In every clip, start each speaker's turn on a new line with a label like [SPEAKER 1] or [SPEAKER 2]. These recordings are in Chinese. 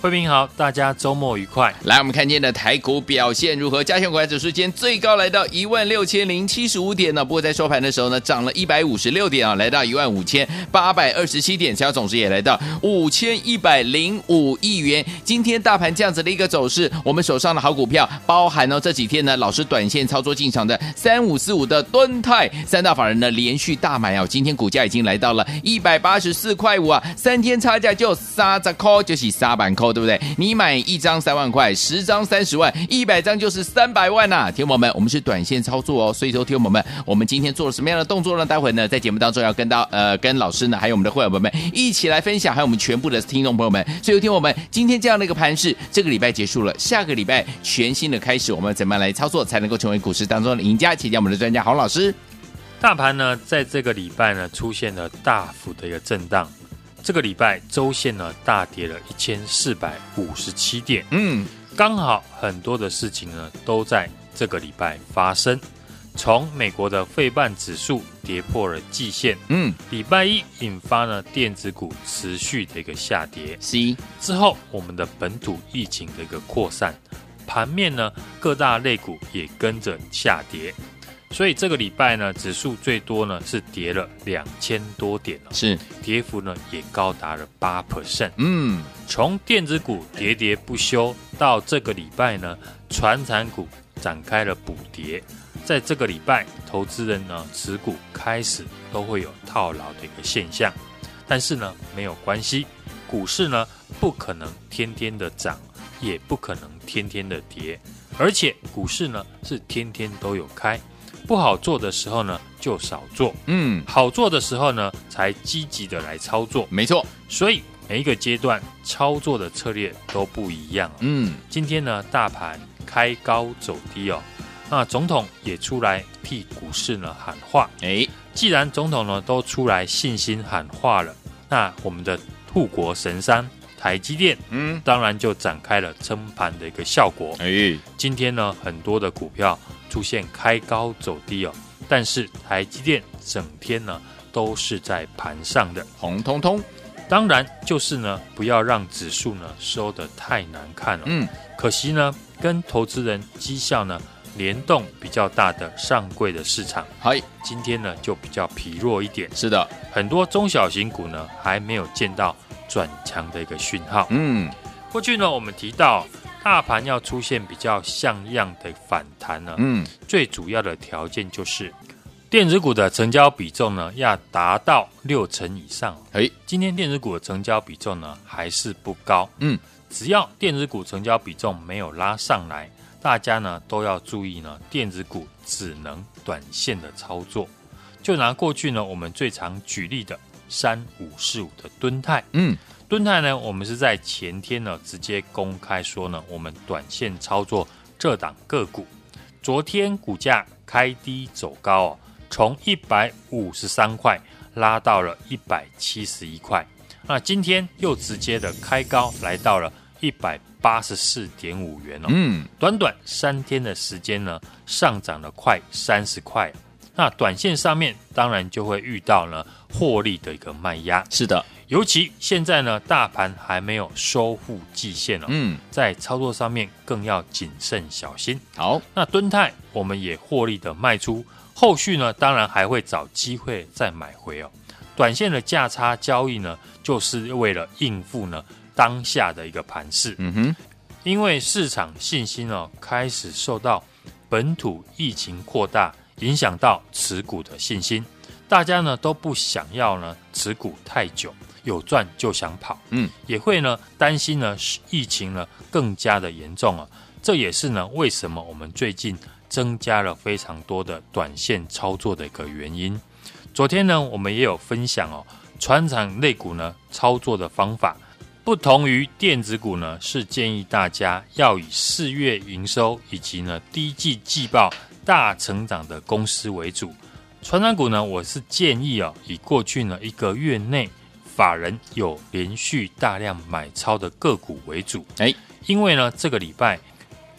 [SPEAKER 1] 慧平好，大家周末愉快。
[SPEAKER 2] 来，我们看见的台股表现如何？加权股价指数今天最高来到一万六千零七十五点呢，不过在收盘的时候呢，涨了一百五十六点啊，来到一万五千八百二十七点，成交总值也来到五千一百零五亿元。今天大盘这样子的一个走势，我们手上的好股票，包含呢这几天呢老师短线操作进场的三五四五的敦泰，三大法人呢连续大买啊，今天股价已经来到了一百八十四块五啊，三天差价就三十块，就是三板对不对？你买一张三万块，十张三十万，一百张就是三百万呐、啊！听友们，我们是短线操作哦，所以说听友们，我们今天做了什么样的动作呢？待会呢，在节目当中要跟到呃跟老师呢，还有我们的会员朋友们一起来分享，还有我们全部的听众朋友们。所以听我们今天这样的一个盘势，这个礼拜结束了，下个礼拜全新的开始，我们怎么样来操作才能够成为股市当中的赢家？请教我们的专家洪老师。
[SPEAKER 1] 大盘呢，在这个礼拜呢，出现了大幅的一个震荡。这个礼拜周线呢大跌了一千四百五十七点，嗯，刚好很多的事情呢都在这个礼拜发生。从美国的费半指数跌破了季线，嗯，礼拜一引发呢电子股持续的一个下跌
[SPEAKER 2] ，C
[SPEAKER 1] 之后我们的本土疫情的一个扩散，盘面呢各大类股也跟着下跌。所以这个礼拜呢，指数最多呢是跌了两千多点哦，
[SPEAKER 2] 是
[SPEAKER 1] 跌幅呢也高达了八 percent。嗯，从电子股跌跌不休到这个礼拜呢，传产股展开了补跌。在这个礼拜，投资人呢持股开始都会有套牢的一个现象，但是呢没有关系，股市呢不可能天天的涨，也不可能天天的跌，而且股市呢是天天都有开。不好做的时候呢，就少做。嗯，好做的时候呢，才积极的来操作。
[SPEAKER 2] 没错，
[SPEAKER 1] 所以每一个阶段操作的策略都不一样。嗯，今天呢，大盘开高走低哦，那总统也出来替股市呢喊话。诶，既然总统呢都出来信心喊话了，那我们的护国神山台积电，嗯，当然就展开了撑盘的一个效果。诶，今天呢，很多的股票。出现开高走低哦，但是台积电整天呢都是在盘上的
[SPEAKER 2] 红彤彤，
[SPEAKER 1] 当然就是呢不要让指数呢收得太难看了。嗯，可惜呢跟投资人绩效呢联动比较大的上柜的市场，
[SPEAKER 2] 嗨，
[SPEAKER 1] 今天呢就比较疲弱一点。
[SPEAKER 2] 是的，
[SPEAKER 1] 很多中小型股呢还没有见到转强的一个讯号。嗯，过去呢我们提到。大盘要出现比较像样的反弹呢，嗯，最主要的条件就是电子股的成交比重呢要达到六成以上。诶，今天电子股的成交比重呢还是不高，嗯，只要电子股成交比重没有拉上来，大家呢都要注意呢，电子股只能短线的操作。就拿过去呢我们最常举例的三五四五的吨泰，嗯。敦泰呢，我们是在前天呢直接公开说呢，我们短线操作这档个股。昨天股价开低走高哦，从一百五十三块拉到了一百七十一块。那今天又直接的开高来到了一百八十四点五元哦。嗯，短短三天的时间呢，上涨了快三十块。那短线上面当然就会遇到呢获利的一个卖压。
[SPEAKER 2] 是的。
[SPEAKER 1] 尤其现在呢，大盘还没有收复季线哦，嗯，在操作上面更要谨慎小心。
[SPEAKER 2] 好，
[SPEAKER 1] 那敦泰我们也获利的卖出，后续呢，当然还会找机会再买回哦。短线的价差交易呢，就是为了应付呢当下的一个盘势。嗯哼，因为市场信心哦开始受到本土疫情扩大影响到持股的信心，大家呢都不想要呢持股太久。有赚就想跑，嗯，也会呢担心呢疫情呢更加的严重啊，这也是呢为什么我们最近增加了非常多的短线操作的一个原因。昨天呢，我们也有分享哦，船厂类股呢操作的方法不同于电子股呢，是建议大家要以四月营收以及呢第一季季报大成长的公司为主。传染股呢，我是建议哦，以过去呢一个月内法人有连续大量买超的个股为主。哎，因为呢这个礼拜。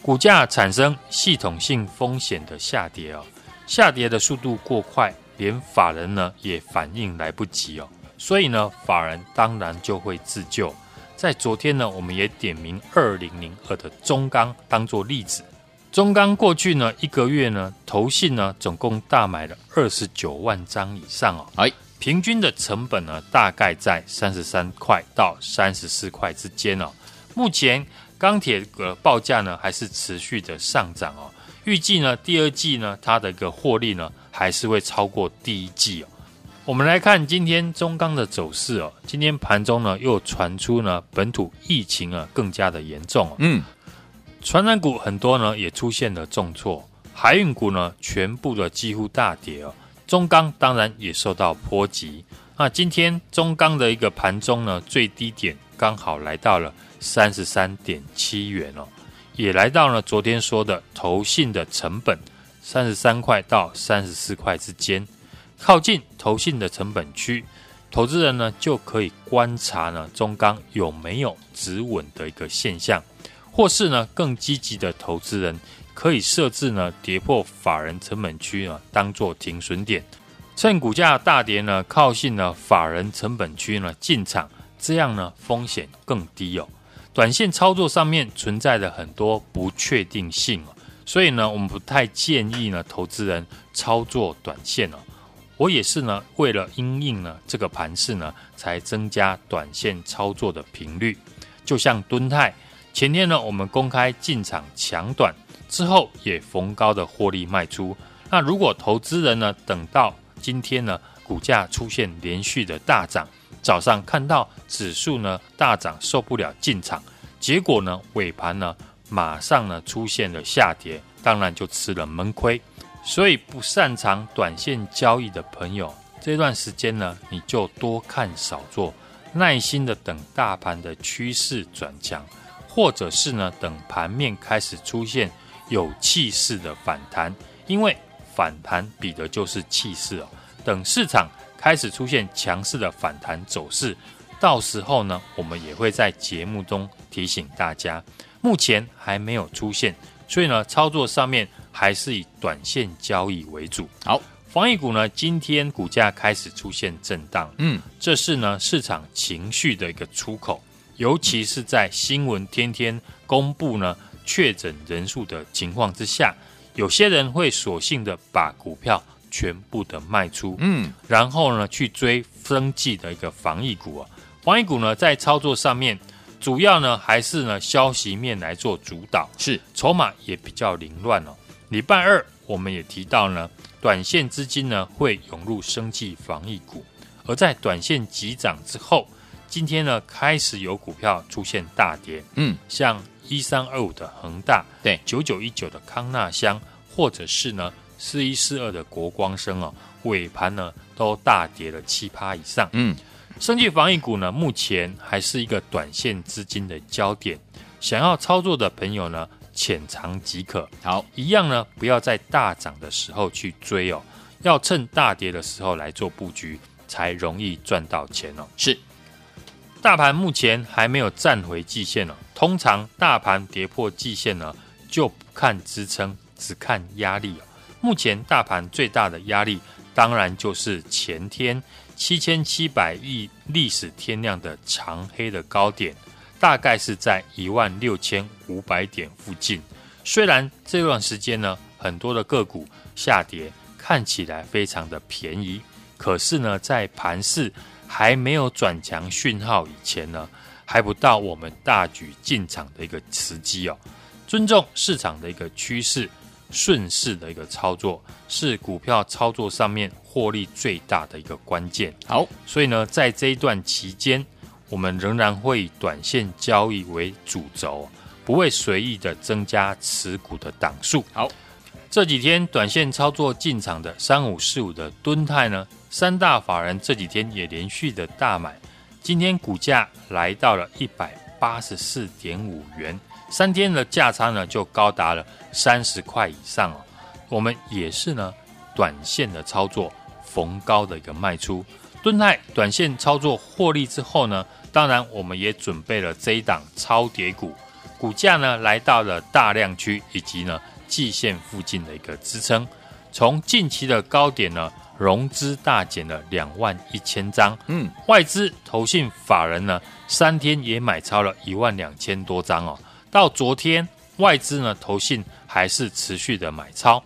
[SPEAKER 1] 股价产生系统性风险的下跌哦，下跌的速度过快，连法人呢也反应来不及哦，所以呢，法人当然就会自救。在昨天呢，我们也点名二零零二的中钢当做例子，中钢过去呢一个月呢，投信呢总共大买了二十九万张以上哦，哎，平均的成本呢大概在三十三块到三十四块之间哦，目前。钢铁的报价呢，还是持续的上涨哦。预计呢，第二季呢，它的一个获利呢，还是会超过第一季哦。我们来看今天中钢的走势哦。今天盘中呢，又传出呢，本土疫情啊更加的严重哦。嗯，传染股很多呢，也出现了重挫，海运股呢，全部的几乎大跌哦。中钢当然也受到波及。那今天中钢的一个盘中呢，最低点刚好来到了。三十三点七元哦，也来到了昨天说的投信的成本三十三块到三十四块之间，靠近投信的成本区，投资人呢就可以观察呢中钢有没有止稳的一个现象，或是呢更积极的投资人可以设置呢跌破法人成本区呢当做停损点，趁股价大跌呢靠近呢法人成本区呢进场，这样呢风险更低哦。短线操作上面存在着很多不确定性哦，所以呢，我们不太建议呢投资人操作短线哦。我也是呢，为了因应呢这个盘势呢，才增加短线操作的频率。就像敦泰前天呢，我们公开进场抢短之后，也逢高的获利卖出。那如果投资人呢等到今天呢，股价出现连续的大涨。早上看到指数呢大涨，受不了进场，结果呢尾盘呢马上呢出现了下跌，当然就吃了闷亏。所以不擅长短线交易的朋友，这段时间呢你就多看少做，耐心的等大盘的趋势转强，或者是呢等盘面开始出现有气势的反弹，因为反弹比的就是气势哦。等市场。开始出现强势的反弹走势，到时候呢，我们也会在节目中提醒大家。目前还没有出现，所以呢，操作上面还是以短线交易为主。好，防疫股呢，今天股价开始出现震荡，嗯，这是呢市场情绪的一个出口，尤其是在新闻天天公布呢确诊人数的情况之下，有些人会索性的把股票。全部的卖出，嗯，然后呢，去追生计的一个防疫股啊，防疫股呢，在操作上面，主要呢还是呢消息面来做主导，是筹码也比较凌乱哦。礼拜二我们也提到呢，短线资金呢会涌入生计防疫股，而在短线急涨之后，今天呢开始有股票出现大跌，嗯，像一三二五的恒大，对，九九一九的康纳香，或者是呢。四一四二的国光生哦，尾盘呢都大跌了七趴以上。嗯，生技防疫股呢，目前还是一个短线资金的焦点。想要操作的朋友呢，浅尝即可。好，一样呢，不要在大涨的时候去追哦，要趁大跌的时候来做布局，才容易赚到钱哦。是，大盘目前还没有站回季线哦。通常大盘跌破季线呢，就不看支撑，只看压力。目前大盘最大的压力，当然就是前天七千七百亿历史天量的长黑的高点，大概是在一万六千五百点附近。虽然这段时间呢，很多的个股下跌，看起来非常的便宜，可是呢，在盘势还没有转强讯号以前呢，还不到我们大举进场的一个时机哦。尊重市场的一个趋势。顺势的一个操作是股票操作上面获利最大的一个关键。好，所以呢，在这一段期间，我们仍然会以短线交易为主轴，不会随意的增加持股的档数。好，这几天短线操作进场的三五四五的吨泰呢，三大法人这几天也连续的大买，今天股价来到了一百八十四点五元，三天的价差呢就高达了三十块以上哦。我们也是呢，短线的操作逢高的一个卖出，敦泰短线操作获利之后呢，当然我们也准备了这一档超跌股。股价呢来到了大量区以及呢季线附近的一个支撑，从近期的高点呢融资大减了两万一千张，嗯，外资投信法人呢三天也买超了一万两千多张哦，到昨天外资呢投信还是持续的买超，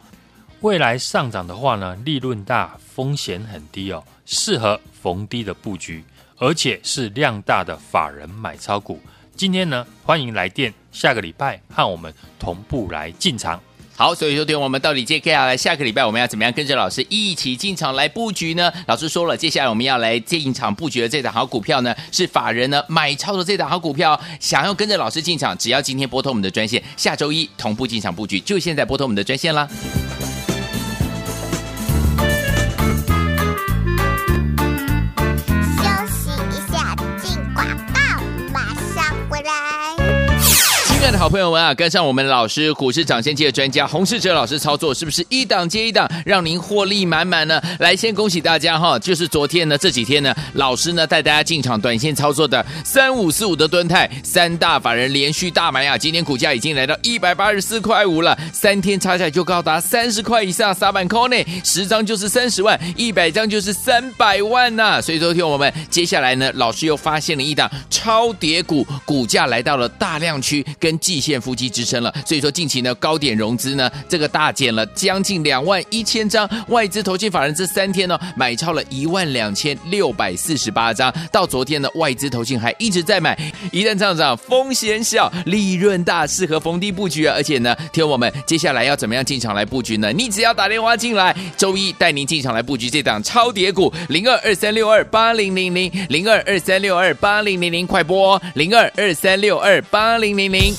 [SPEAKER 1] 未来上涨的话呢利润大风险很低哦，适合逢低的布局，而且是量大的法人买超股。今天呢，欢迎来电，下个礼拜和我们同步来进场。
[SPEAKER 2] 好，所以说对我们到底接下来下个礼拜我们要怎么样跟着老师一起进场来布局呢？老师说了，接下来我们要来进场布局的这档好股票呢，是法人呢买超的这档好股票。想要跟着老师进场，只要今天拨通我们的专线，下周一同步进场布局，就现在拨通我们的专线啦。爱的好朋友们啊，跟上我们老师股市涨先机的专家洪世哲老师操作，是不是一档接一档，让您获利满满呢？来，先恭喜大家哈！就是昨天呢，这几天呢，老师呢带大家进场短线操作的三五四五的吨泰，三大法人连续大买啊！今天股价已经来到一百八十四块五了，三天差价就高达三十块以上，撒板扣内十张就是三十万，一百张就是三百万呐、所以昨天我们接下来呢，老师又发现了一档超跌股，股价来到了大量区跟季线夫妻支撑了，所以说近期呢高点融资呢这个大减了将近两万一千张，外资投信法人这三天呢买超了一万两千六百四十八张，到昨天呢外资投信还一直在买，一旦上涨风险小，利润大，适合逢低布局啊！而且呢，听我们接下来要怎么样进场来布局呢？你只要打电话进来，周一带您进场来布局这档超跌股零二二三六二八零零零零二二三六二八零零零快拨零二二三六二八零零零。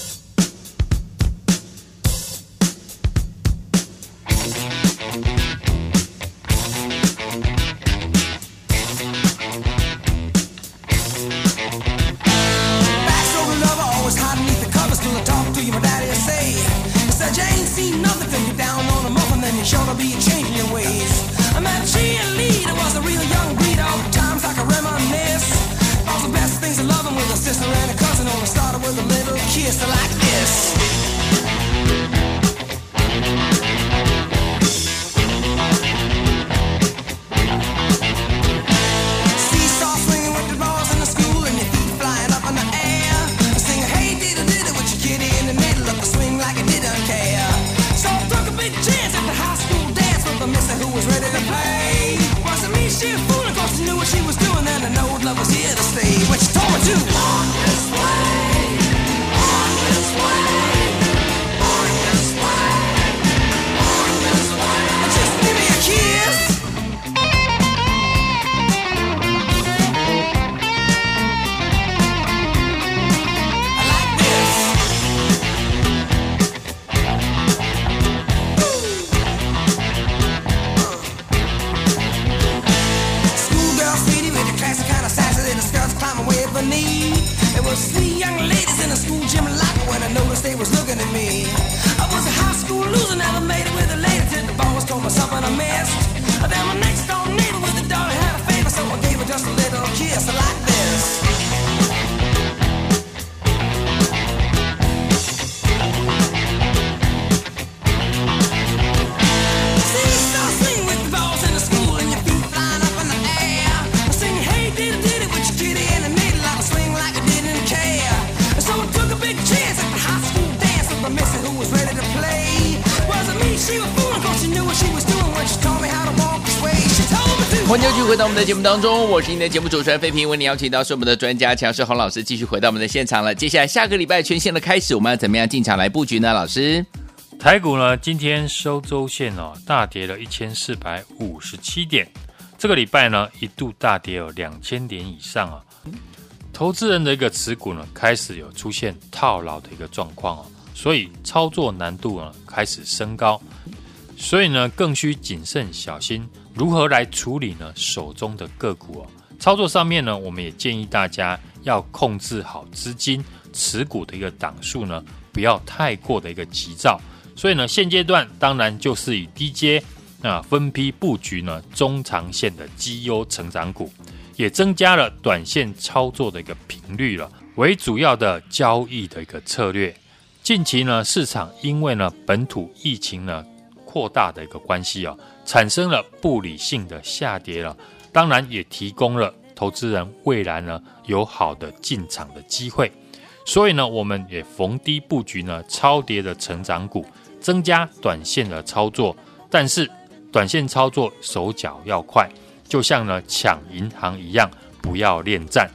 [SPEAKER 2] 欢迎继续回到我们的节目当中，我是您的节目主持人费平，为您邀请到是我们的专家强势洪老师，继续回到我们的现场了。接下来下个礼拜全线的开始，我们要怎么样进场来布局呢？老师，
[SPEAKER 1] 台股呢今天收周线哦，大跌了一千四百五十七点，这个礼拜呢一度大跌有两千点以上啊，投资人的一个持股呢开始有出现套牢的一个状况哦，所以操作难度呢开始升高。所以呢，更需谨慎小心如何来处理呢手中的个股哦。操作上面呢，我们也建议大家要控制好资金持股的一个档数呢，不要太过的一个急躁。所以呢，现阶段当然就是以低阶啊分批布局呢中长线的绩优成长股，也增加了短线操作的一个频率了，为主要的交易的一个策略。近期呢，市场因为呢本土疫情呢扩大的一个关系啊，产生了不理性的下跌了，当然也提供了投资人未来呢有好的进场的机会。所以呢，我们也逢低布局呢超跌的成长股。增加短线的操作，但是短线操作手脚要快，就像呢抢银行一样，不要恋战。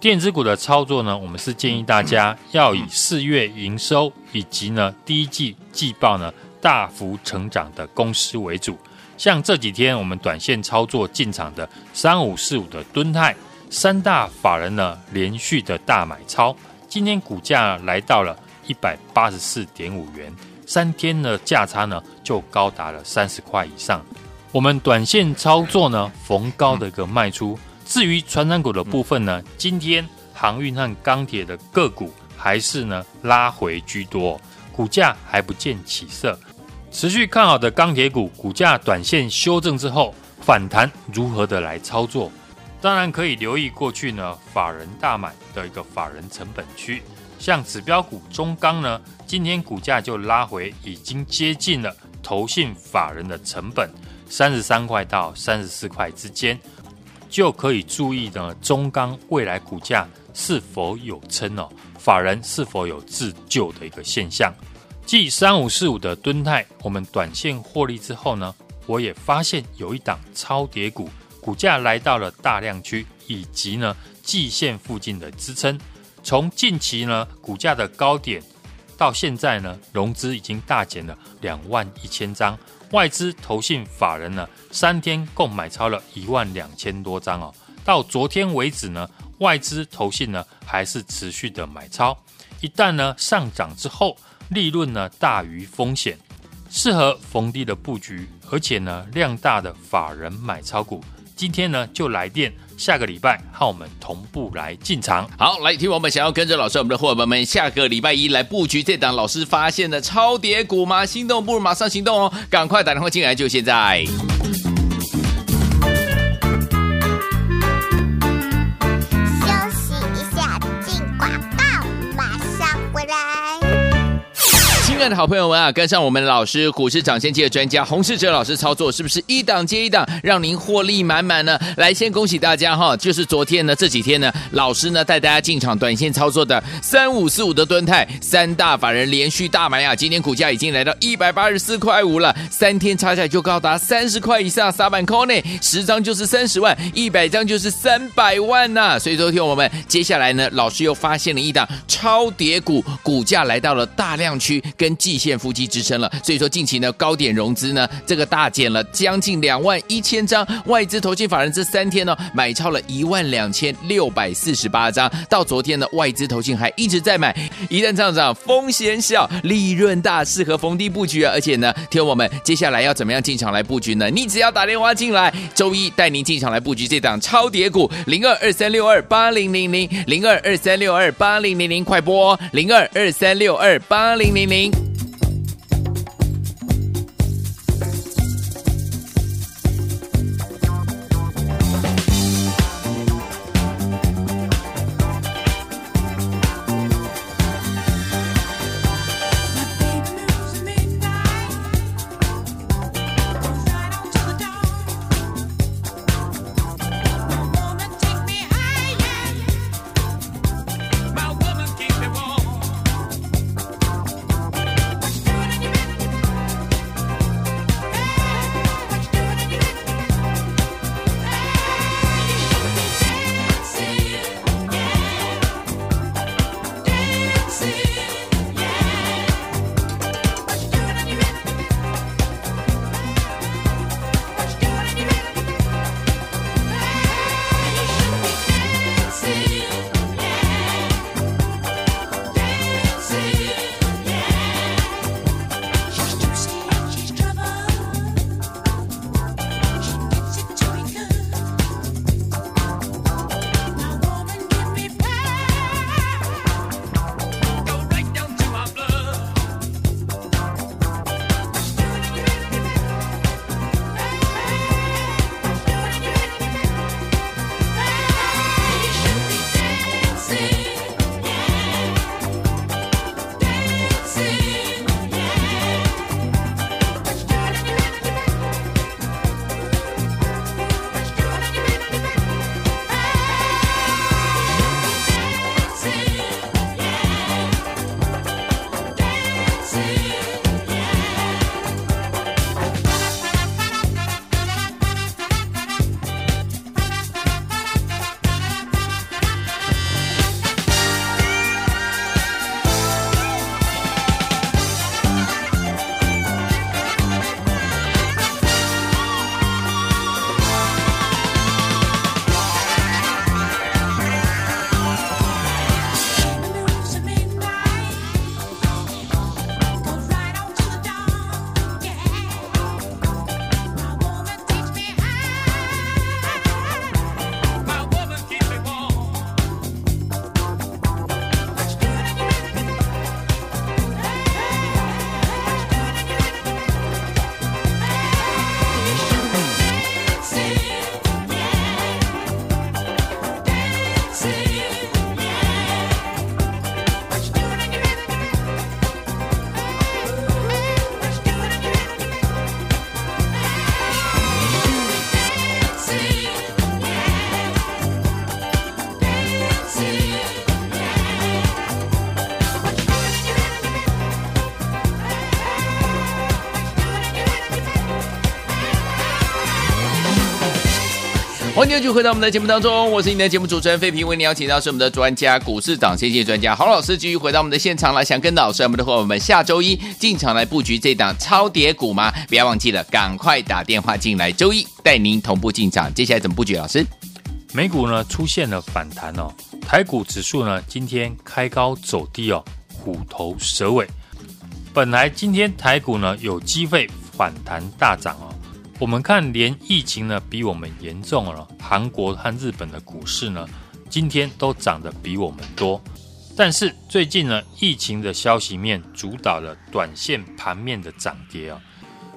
[SPEAKER 1] 电子股的操作呢，我们是建议大家要以四月营收以及呢第一季季报呢大幅成长的公司为主。像这几天我们短线操作进场的三五四五的敦泰，三大法人呢连续的大买超，今天股价来到了一百八十四点五元。三天的价差呢，就高达了三十块以上。我们短线操作呢，逢高的一个卖出。至于传产股的部分呢，今天航运和钢铁的个股还是呢拉回居多，股价还不见起色。持续看好的钢铁股，股价短线修正之后反弹，如何的来操作？当然可以留意过去呢法人大买的一个法人成本区。像指标股中钢呢，今天股价就拉回，已经接近了投信法人的成本三十三块到三十四块之间，就可以注意呢中钢未来股价是否有撑哦，法人是否有自救的一个现象。继三五四五的敦泰，我们短线获利之后呢，我也发现有一档超跌股，股价来到了大量区以及呢季线附近的支撑。从近期呢股价的高点到现在呢，融资已经大减了两万一千张，外资投信法人呢三天共买超了一万两千多张哦。到昨天为止呢，外资投信呢还是持续的买超。一旦呢上涨之后，利润呢大于风险，适合逢低的布局，而且呢量大的法人买超股，今天呢就来电。下个礼拜和我们同步来进场。
[SPEAKER 2] 好，来听我们想要跟着老师，我们的伙伴们下个礼拜一来布局这档老师发现的超跌股吗？心动不如马上行动哦！赶快打电话进来，就现在。的好朋友们啊，跟上我们老师股市涨先机的专家洪世哲老师操作，是不是一档接一档，让您获利满满呢？来，先恭喜大家哈！就是昨天呢，这几天呢，老师呢带大家进场短线操作的三五四五的吨泰，三大法人连续大买啊，今天股价已经来到一百八十四块五了，三天差价就高达三十块以上，撒板扣内十张就是三十万，一百张就是三百万呐、所以昨天我们接下来呢，老师又发现了一档超跌股，股价来到了大量区跟。季线夫妻支撑了，所以说近期呢高点融资呢这个大减了将近两万一千张，外资投信法人这三天呢买超了一万两千六百四十八张，到昨天呢外资投信还一直在买，一旦上涨风险小，利润大，适合逢低布局啊！而且呢，听我们接下来要怎么样进场来布局呢？你只要打电话进来，周一带您进场来布局这档超跌股零二二三六二八零零零零二二三六二八零零零快拨零二二三六二八零零零。欢迎继续回到我们的节目当中，我是你的节目主持人费平，为你邀请到是我们的专家股市涨先机专家郝老师，继续回到我们的现场来，想跟老师我们的伙伴们下周一进场来布局这档超跌股吗？不要忘记了，赶快打电话进来，周一带您同步进场。接下来怎么布局？老师，
[SPEAKER 1] 美股呢出现了反弹哦，台股指数呢今天开高走低哦，虎头蛇尾。本来今天台股呢有机会反弹大涨哦。我们看，连疫情呢比我们严重了，韩国和日本的股市呢，今天都涨得比我们多。但是最近呢，疫情的消息面主导了短线盘面的涨跌啊。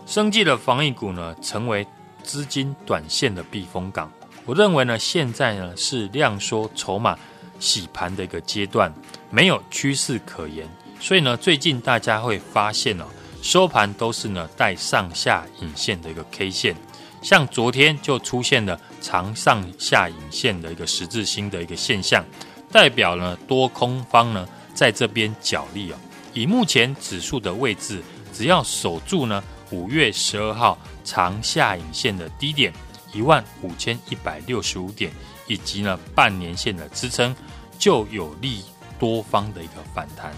[SPEAKER 1] 生技的防疫股呢，成为资金短线的避风港。我认为呢，现在呢是量缩筹码洗盘的一个阶段，没有趋势可言。所以呢，最近大家会发现哦。收盘都是呢带上下影线的一个 K 线，像昨天就出现了长上下影线的一个十字星的一个现象，代表呢多空方呢在这边角力哦。以目前指数的位置，只要守住呢五月十二号长下影线的低点一万五千一百六十五点，以及呢半年线的支撑，就有利多方的一个反弹。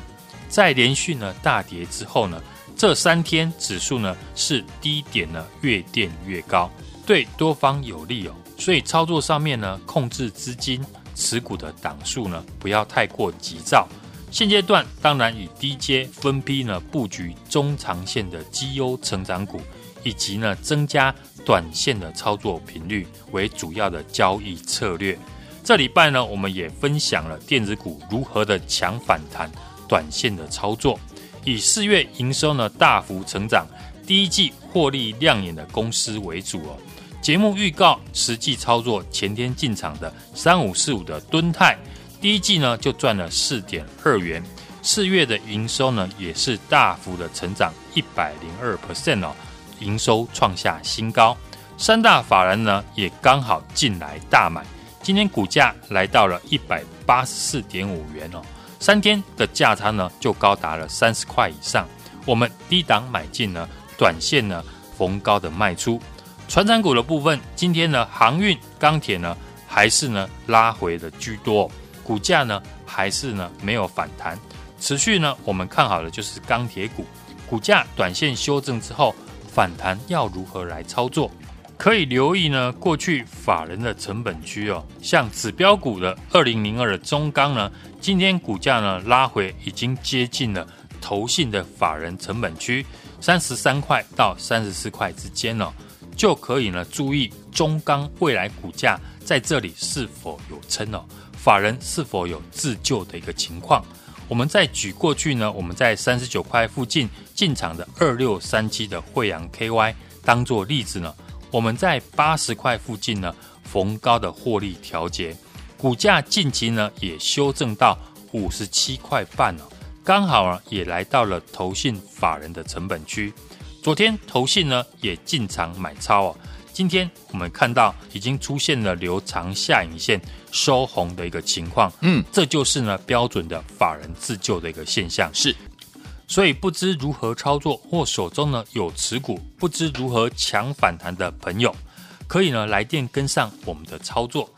[SPEAKER 1] 在连续呢大跌之后呢。这三天指数呢是低点呢越垫越高，对多方有利哦。所以操作上面呢，控制资金持股的档数呢，不要太过急躁。现阶段当然以低阶分批呢布局中长线的绩优成长股，以及呢增加短线的操作频率为主要的交易策略。这礼拜呢，我们也分享了电子股如何的抢反弹，短线的操作。以四月营收呢大幅成长，第一季获利亮眼的公司为主哦。节目预告实际操作，前天进场的三五四五的敦泰，第一季呢就赚了四点二元，四月的营收呢也是大幅的成长一百零二 percent 哦，营收创下新高。三大法人呢也刚好进来大买，今天股价来到了一百八十四点五元哦。三天的价差呢，就高达了三十块以上。我们低档买进呢，短线呢逢高的卖出。传产股的部分，今天呢航运、钢铁呢还是呢拉回的居多，股价呢还是呢没有反弹。持续呢我们看好的就是钢铁股，股价短线修正之后反弹要如何来操作？可以留意呢，过去法人的成本区哦，像指标股的二零零二的中钢呢，今天股价呢拉回，已经接近了投信的法人成本区三十三块到三十四块之间哦，就可以呢注意中钢未来股价在这里是否有撑哦，法人是否有自救的一个情况。我们再举过去呢，我们在三十九块附近进场的二六三七的惠阳 KY 当做例子呢。我们在八十块附近呢，逢高的获利调节，股价近期呢也修正到五十七块半了，刚好啊也来到了投信法人的成本区。昨天投信呢也进场买超哦，今天我们看到已经出现了留长下影线收红的一个情况，嗯，这就是呢标准的法人自救的一个现象，是。所以不知如何操作或手中呢有持股，不知如何抢反弹的朋友，可以呢来电跟上我们的操作。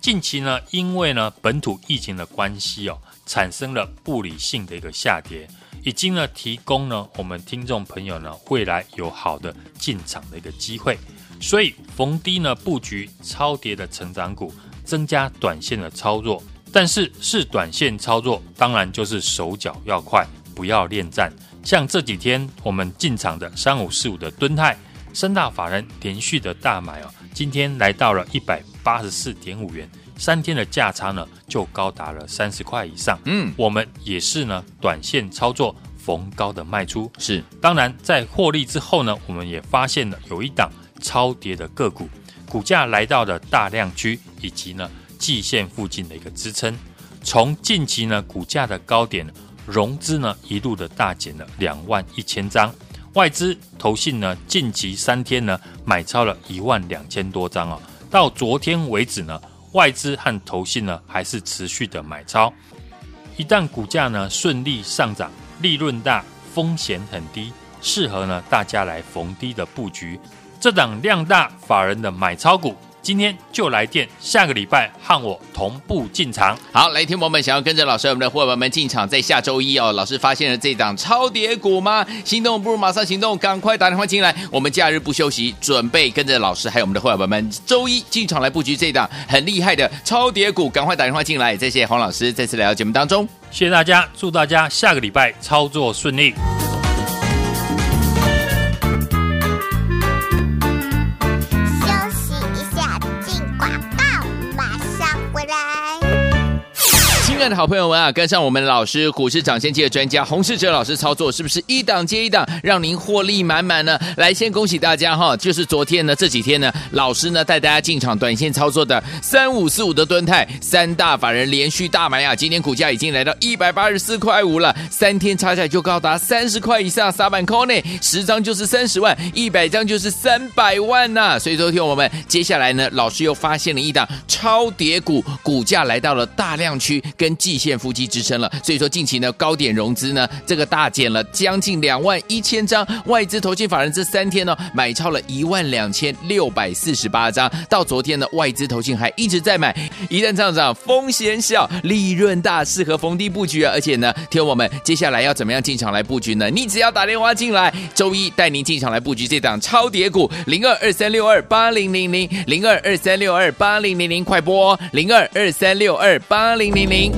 [SPEAKER 1] 近期呢，因为呢本土疫情的关系哦，产生了不理性的一个下跌，已经呢提供呢我们听众朋友呢未来有好的进场的一个机会。所以逢低呢布局超跌的成长股，增加短线的操作。但是是短线操作，当然就是手脚要快。不要恋战，像这几天我们进场的三五四五的敦泰，三大法人连续的大买哦，今天来到了一百八十四点五元，三天的价差呢就高达了三十块以上。嗯，我们也是呢短线操作逢高的卖出。是，当然在获利之后呢，我们也发现了有一档超跌的个股，股价来到了大量区以及呢季线附近的一个支撑，从近期呢股价的高点。融资呢一路的大减了两万一千张，外资投信呢近期三天呢买超了一万两千多张哦，到昨天为止呢外资和投信呢还是持续的买超，一旦股价呢顺利上涨，利润大，风险很低，适合呢大家来逢低的布局。这档量大法人的买超股，今天就来电，下个礼拜和我同步进场。
[SPEAKER 2] 好，来听我们想要跟着老师，我们的伙伴们进场，在下周一哦，老师发现了这档超跌股吗？心动不如马上行动，赶快打电话进来。我们假日不休息，准备跟着老师还有我们的伙伴们，周一进场来布局这档很厉害的超跌股，赶快打电话进来。再谢谢黄老师再次来到节目当中，
[SPEAKER 1] 谢谢大家，祝大家下个礼拜操作顺利。
[SPEAKER 2] 好朋友们啊，跟上我们老师股市涨先机的专家洪世哲老师操作，是不是一档接一档，让您获利满满呢？来，先恭喜大家哈！就是昨天呢，这几天呢，老师呢带大家进场短线操作的三五四五的敦泰，三大法人连续大买啊，今天股价已经来到一百八十四块五了，三天差价就高达三十块以上，撒板扣内十张就是三十万，一百张就是三百万呐、所以昨天我们接下来呢，老师又发现了一档超跌股，股价来到了大量区跟。季线夫妻支撑了，所以说近期呢高点融资呢这个大减了将近两万一千张，外资投信法人这三天呢买超了一万两千六百四十八张，到昨天呢外资投信还一直在买，一旦上涨风险小，利润大，适合逢低布局啊！而且呢，听我们接下来要怎么样进场来布局呢？你只要打电话进来，周一带您进场来布局这档超跌股零二二三六二八零零零零二二三六二八零零零快播零二二三六二八零零零。